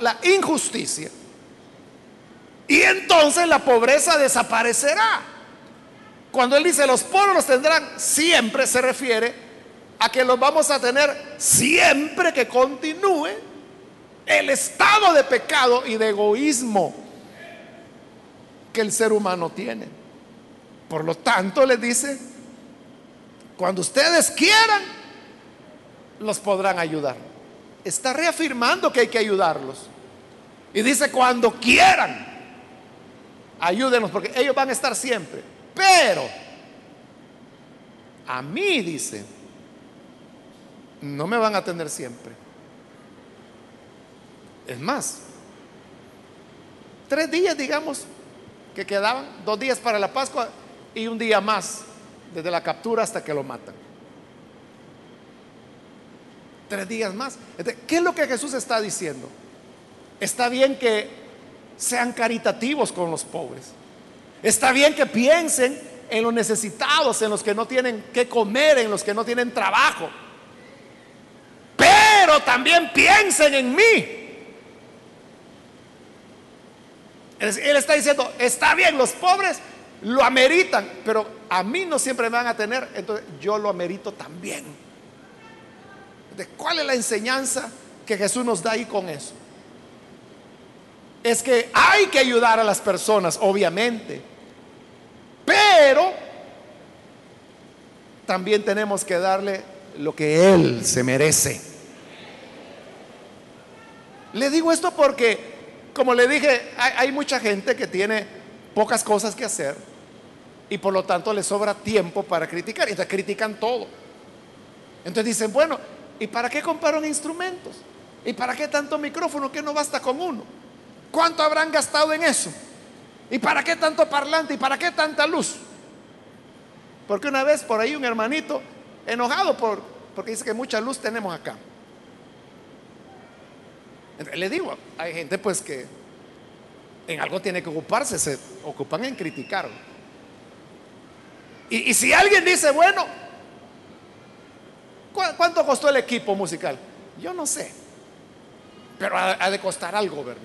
la, injusticia. Y entonces la pobreza desaparecerá. Cuando Él dice los pobres los tendrán, siempre se refiere a que los vamos a tener siempre que continúe el estado de pecado y de egoísmo que el ser humano tiene. Por lo tanto, le dice, cuando ustedes quieran, los podrán ayudar. Está reafirmando que hay que ayudarlos. Y dice, cuando quieran, ayúdenos, porque ellos van a estar siempre. Pero, a mí, dice, no me van a tener siempre. Es más, tres días, digamos, que quedaban, dos días para la Pascua y un día más, desde la captura hasta que lo matan. Tres días más. ¿Qué es lo que Jesús está diciendo? Está bien que sean caritativos con los pobres. Está bien que piensen en los necesitados, en los que no tienen que comer, en los que no tienen trabajo. Pero también piensen en mí. Él está diciendo, está bien, los pobres lo ameritan, pero a mí no siempre me van a tener, entonces yo lo amerito también. ¿De cuál es la enseñanza que Jesús nos da ahí con eso? Es que hay que ayudar a las personas, obviamente, pero también tenemos que darle lo que Él se merece. Le digo esto porque como le dije, hay, mucha gente que tiene pocas cosas que hacer y por lo tanto le sobra tiempo para criticar. Y entonces critican todo. Entonces dicen, bueno, ¿y para qué compraron instrumentos? ¿Y para qué tanto micrófono que no basta con uno? ¿Cuánto habrán gastado en eso? ¿Y para qué tanto parlante? ¿Y para qué tanta luz? Porque una vez por ahí un hermanito enojado por, porque dice que mucha luz tenemos acá. Le digo, hay gente pues que en algo tiene que ocuparse, se ocupan en criticar. Y, si alguien dice, bueno, ¿cuánto costó el equipo musical? Yo no sé, pero ha, de costar algo, ¿verdad?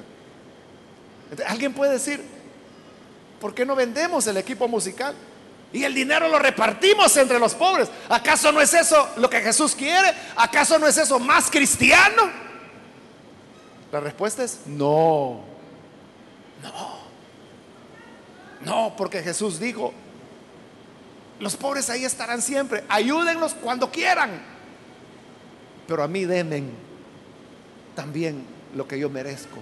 alguien puede decir, ¿por qué no vendemos el equipo musical? Y el dinero lo repartimos entre los pobres. ¿Acaso no es eso lo que Jesús quiere? ¿Acaso no es eso más cristiano? La respuesta es no. No. No, porque Jesús dijo, los pobres ahí estarán siempre, ayúdenlos cuando quieran, pero a mí denme también lo que yo merezco.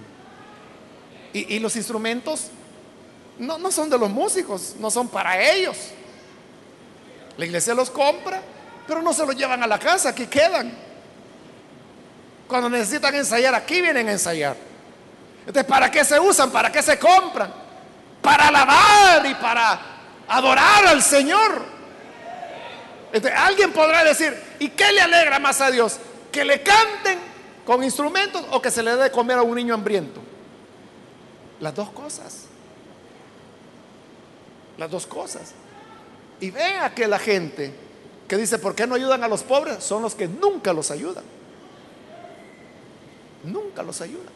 Y, los instrumentos no, no son de los músicos, no son para ellos. La iglesia los compra, pero no se los llevan a la casa, aquí quedan. Cuando necesitan ensayar, aquí vienen a ensayar. Entonces, ¿para qué se usan? ¿Para qué se compran? Para alabar y para adorar al Señor. Entonces, alguien podrá decir, ¿y qué le alegra más a Dios? ¿Que le canten con instrumentos o que se le dé de comer a un niño hambriento? Las dos cosas. Las dos cosas. Y vea que la gente que dice, ¿por qué no ayudan a los pobres? Son los que nunca los ayudan. Nunca los ayuda.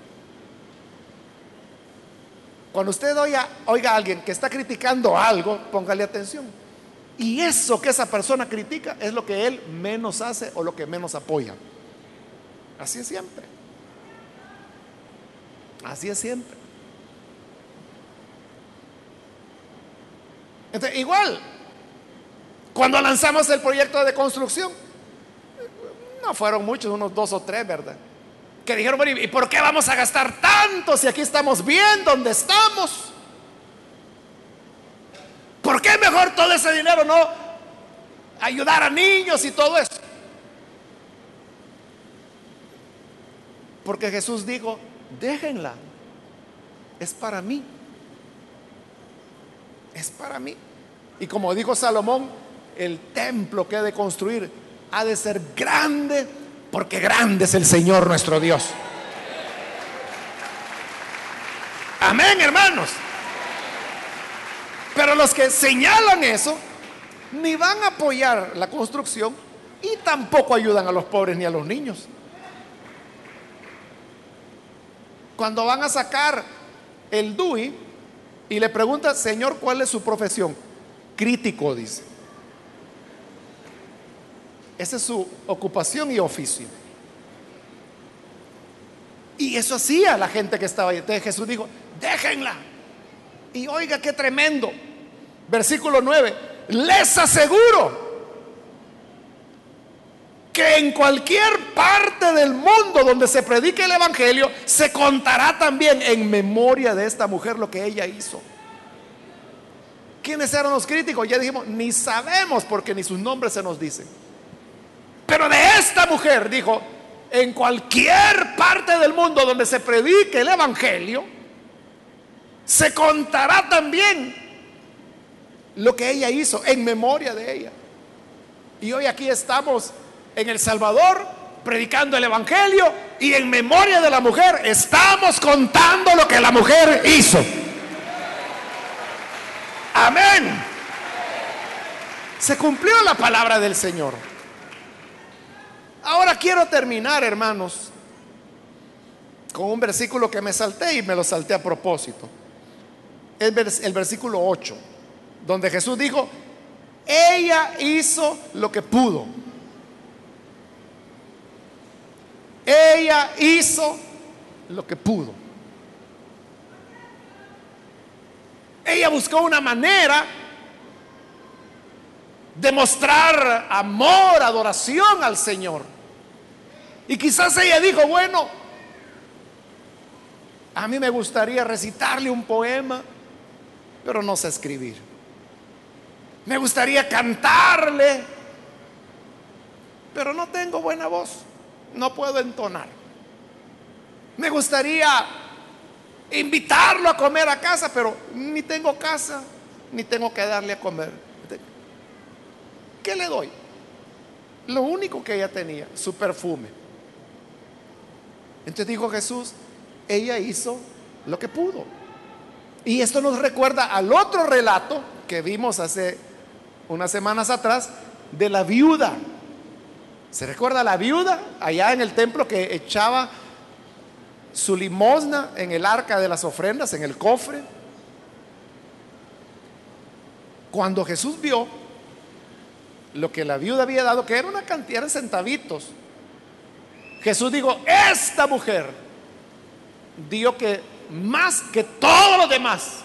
Cuando usted oiga, a alguien que está criticando algo, póngale atención. Y eso que esa persona critica es lo que él menos hace o lo que menos apoya. Así es siempre. Así es siempre. Entonces, igual, cuando lanzamos el proyecto de construcción, no fueron muchos, unos dos o tres, ¿verdad? Que dijeron, ¿y por qué vamos a gastar tanto si aquí estamos bien donde estamos? ¿Por qué mejor todo ese dinero no ayudar a niños y todo eso? Porque Jesús dijo, déjenla, es para mí, es para mí. Y como dijo Salomón, el templo que ha de construir ha de ser grande porque grande es el Señor nuestro Dios. Amén, hermanos. Pero los que señalan eso, ni van a apoyar la construcción y tampoco ayudan a los pobres ni a los niños. Cuando van a sacar el DUI y le pregunta, Señor, ¿cuál es su profesión? Crítico, dice. Esa es su ocupación y oficio. Y eso hacía la gente que estaba ahí. Entonces Jesús dijo, déjenla. Y oiga qué tremendo. Versículo 9. Les aseguro que en cualquier parte del mundo donde se predique el Evangelio, se contará también en memoria de esta mujer lo que ella hizo. ¿Quiénes eran los críticos? Ya dijimos, ni sabemos porque ni sus nombres se nos dicen. Pero de esta mujer, dijo, en cualquier parte del mundo donde se predique el Evangelio, se contará también lo que ella hizo en memoria de ella. Y hoy aquí estamos en El Salvador predicando el Evangelio y en memoria de la mujer estamos contando lo que la mujer hizo. Amén. Se cumplió la palabra del Señor. Ahora quiero terminar, hermanos, con un versículo que me salté y me lo salté a propósito. El, el versículo 8, donde Jesús dijo, ella hizo lo que pudo. Ella hizo lo que pudo. Ella buscó una manera de mostrar amor, adoración al Señor. Y quizás ella dijo, bueno, a mí me gustaría recitarle un poema, pero no sé escribir. Me gustaría cantarle, pero no tengo buena voz, no puedo entonar. Me gustaría invitarlo a comer a casa, pero ni tengo casa, ni tengo que darle a comer. ¿Qué le doy? Lo único que ella tenía, su perfume. Entonces dijo Jesús, ella hizo lo que pudo. Y esto nos recuerda al otro relato que vimos hace unas semanas atrás de la viuda. ¿Se recuerda la viuda allá en el templo que echaba su limosna en el arca de las ofrendas, en el cofre? Cuando Jesús vio lo que la viuda había dado, que era una cantidad de centavitos, Jesús dijo, esta mujer dio que más que todo lo demás,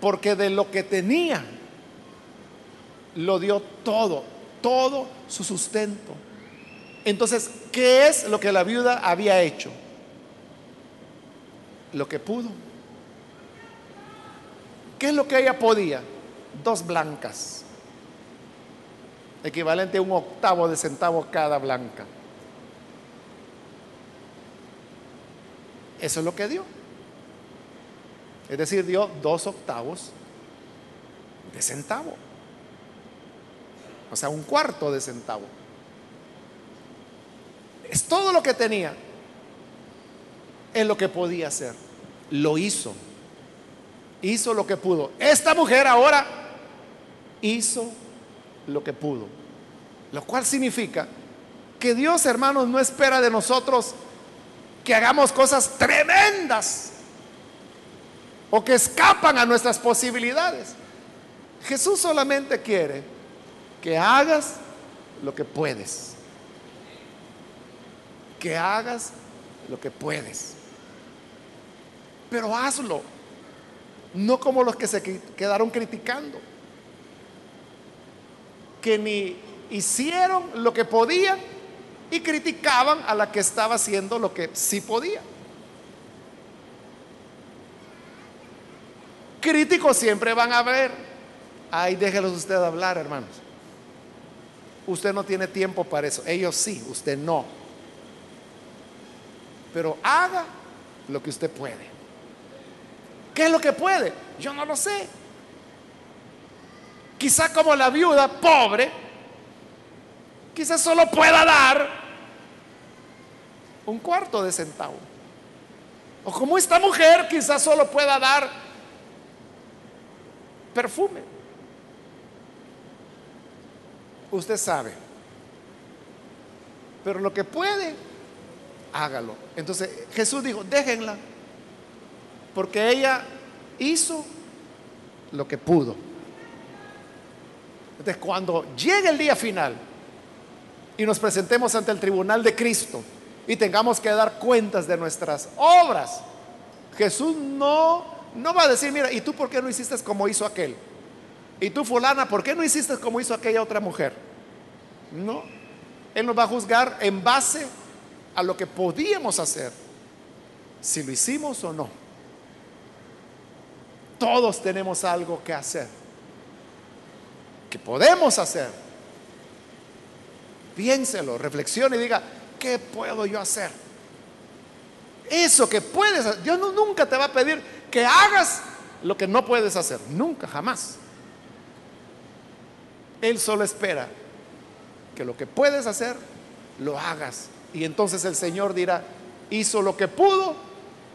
porque de lo que tenía lo dio todo, todo su sustento. Entonces, ¿qué es lo que la viuda había hecho? Lo que pudo. ¿Qué es lo que ella podía? Dos blancas, equivalente a un octavo de centavo cada blanca. Eso es lo que dio. Es decir, dio dos octavos de centavo. O sea, un cuarto de centavo. Es todo lo que tenía. Es lo que podía hacer. Lo hizo. Hizo lo que pudo. Esta mujer ahora hizo lo que pudo. Lo cual significa que Dios, hermanos, no espera de nosotros que hagamos cosas tremendas o que escapan a nuestras posibilidades. Jesús solamente quiere que hagas lo que puedes. Que hagas lo que puedes. Pero hazlo. No como los que se quedaron criticando. Que ni hicieron lo que podían y criticaban a la que estaba haciendo lo que sí podía. Críticos siempre van a ver. Ay, déjelos usted hablar, hermanos. Usted no tiene tiempo para eso. Ellos sí, usted no. Pero haga lo que usted puede. ¿Qué es lo que puede? Yo no lo sé. Quizá como la viuda pobre, quizás solo pueda dar un cuarto de centavo. O como esta mujer quizás solo pueda dar perfume. Usted sabe. Pero lo que puede, hágalo. Entonces Jesús dijo, déjenla. Porque ella hizo lo que pudo. Entonces cuando llegue el día final y nos presentemos ante el tribunal de Cristo, y tengamos que dar cuentas de nuestras obras. Jesús no, no va a decir, mira, ¿y tú por qué no hiciste como hizo aquel? ¿Y tú fulana, por qué no hiciste como hizo aquella otra mujer? No, Él nos va a juzgar en base a lo que podíamos hacer, si lo hicimos o no. Todos tenemos algo que hacer, que podemos hacer. Piénselo, reflexione y diga, ¿qué puedo yo hacer? Eso que puedes Dios nunca te va a pedir que hagas lo que no puedes hacer, nunca, jamás. Él solo espera que lo que puedes hacer, lo hagas. Y entonces el Señor dirá, hizo lo que pudo,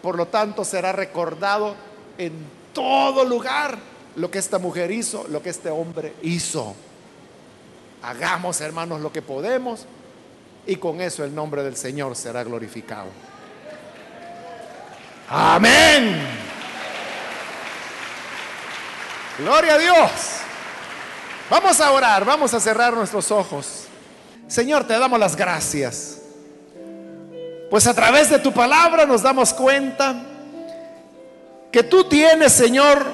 por lo tanto será recordado en todo lugar lo que esta mujer hizo, lo que este hombre hizo. Hagamos, hermanos, lo que podemos y con eso el nombre del Señor será glorificado. Amén. Gloria a Dios. Vamos a orar, vamos a cerrar nuestros ojos. Señor, te damos las gracias. Pues a través de tu palabra nos damos cuenta que tú tienes, Señor,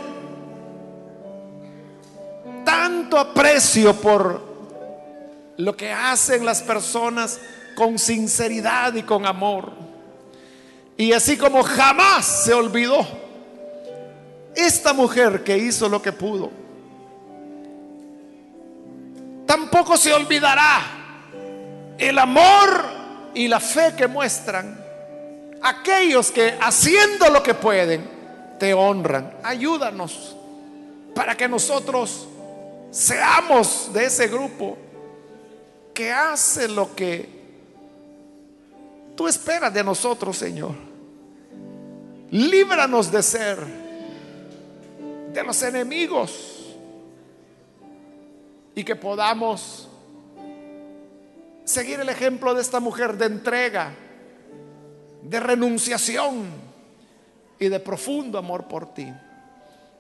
tanto aprecio por lo que hacen las personas con sinceridad y con amor. Y así como jamás se olvidó esta mujer que hizo lo que pudo, tampoco se olvidará el amor y la fe que muestran aquellos que haciendo lo que pueden te honran. Ayúdanos para que nosotros seamos de ese grupo que hace lo que tú esperas de nosotros, Señor. Líbranos de ser de los enemigos y que podamos seguir el ejemplo de esta mujer de entrega, de renunciación y de profundo amor por ti.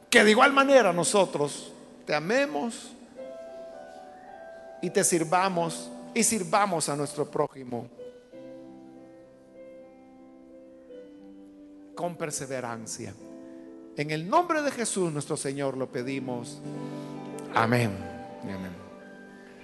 Que de igual manera nosotros te amemos y te sirvamos y sirvamos a nuestro prójimo con perseverancia. En el nombre de Jesús nuestro Señor lo pedimos. Amén.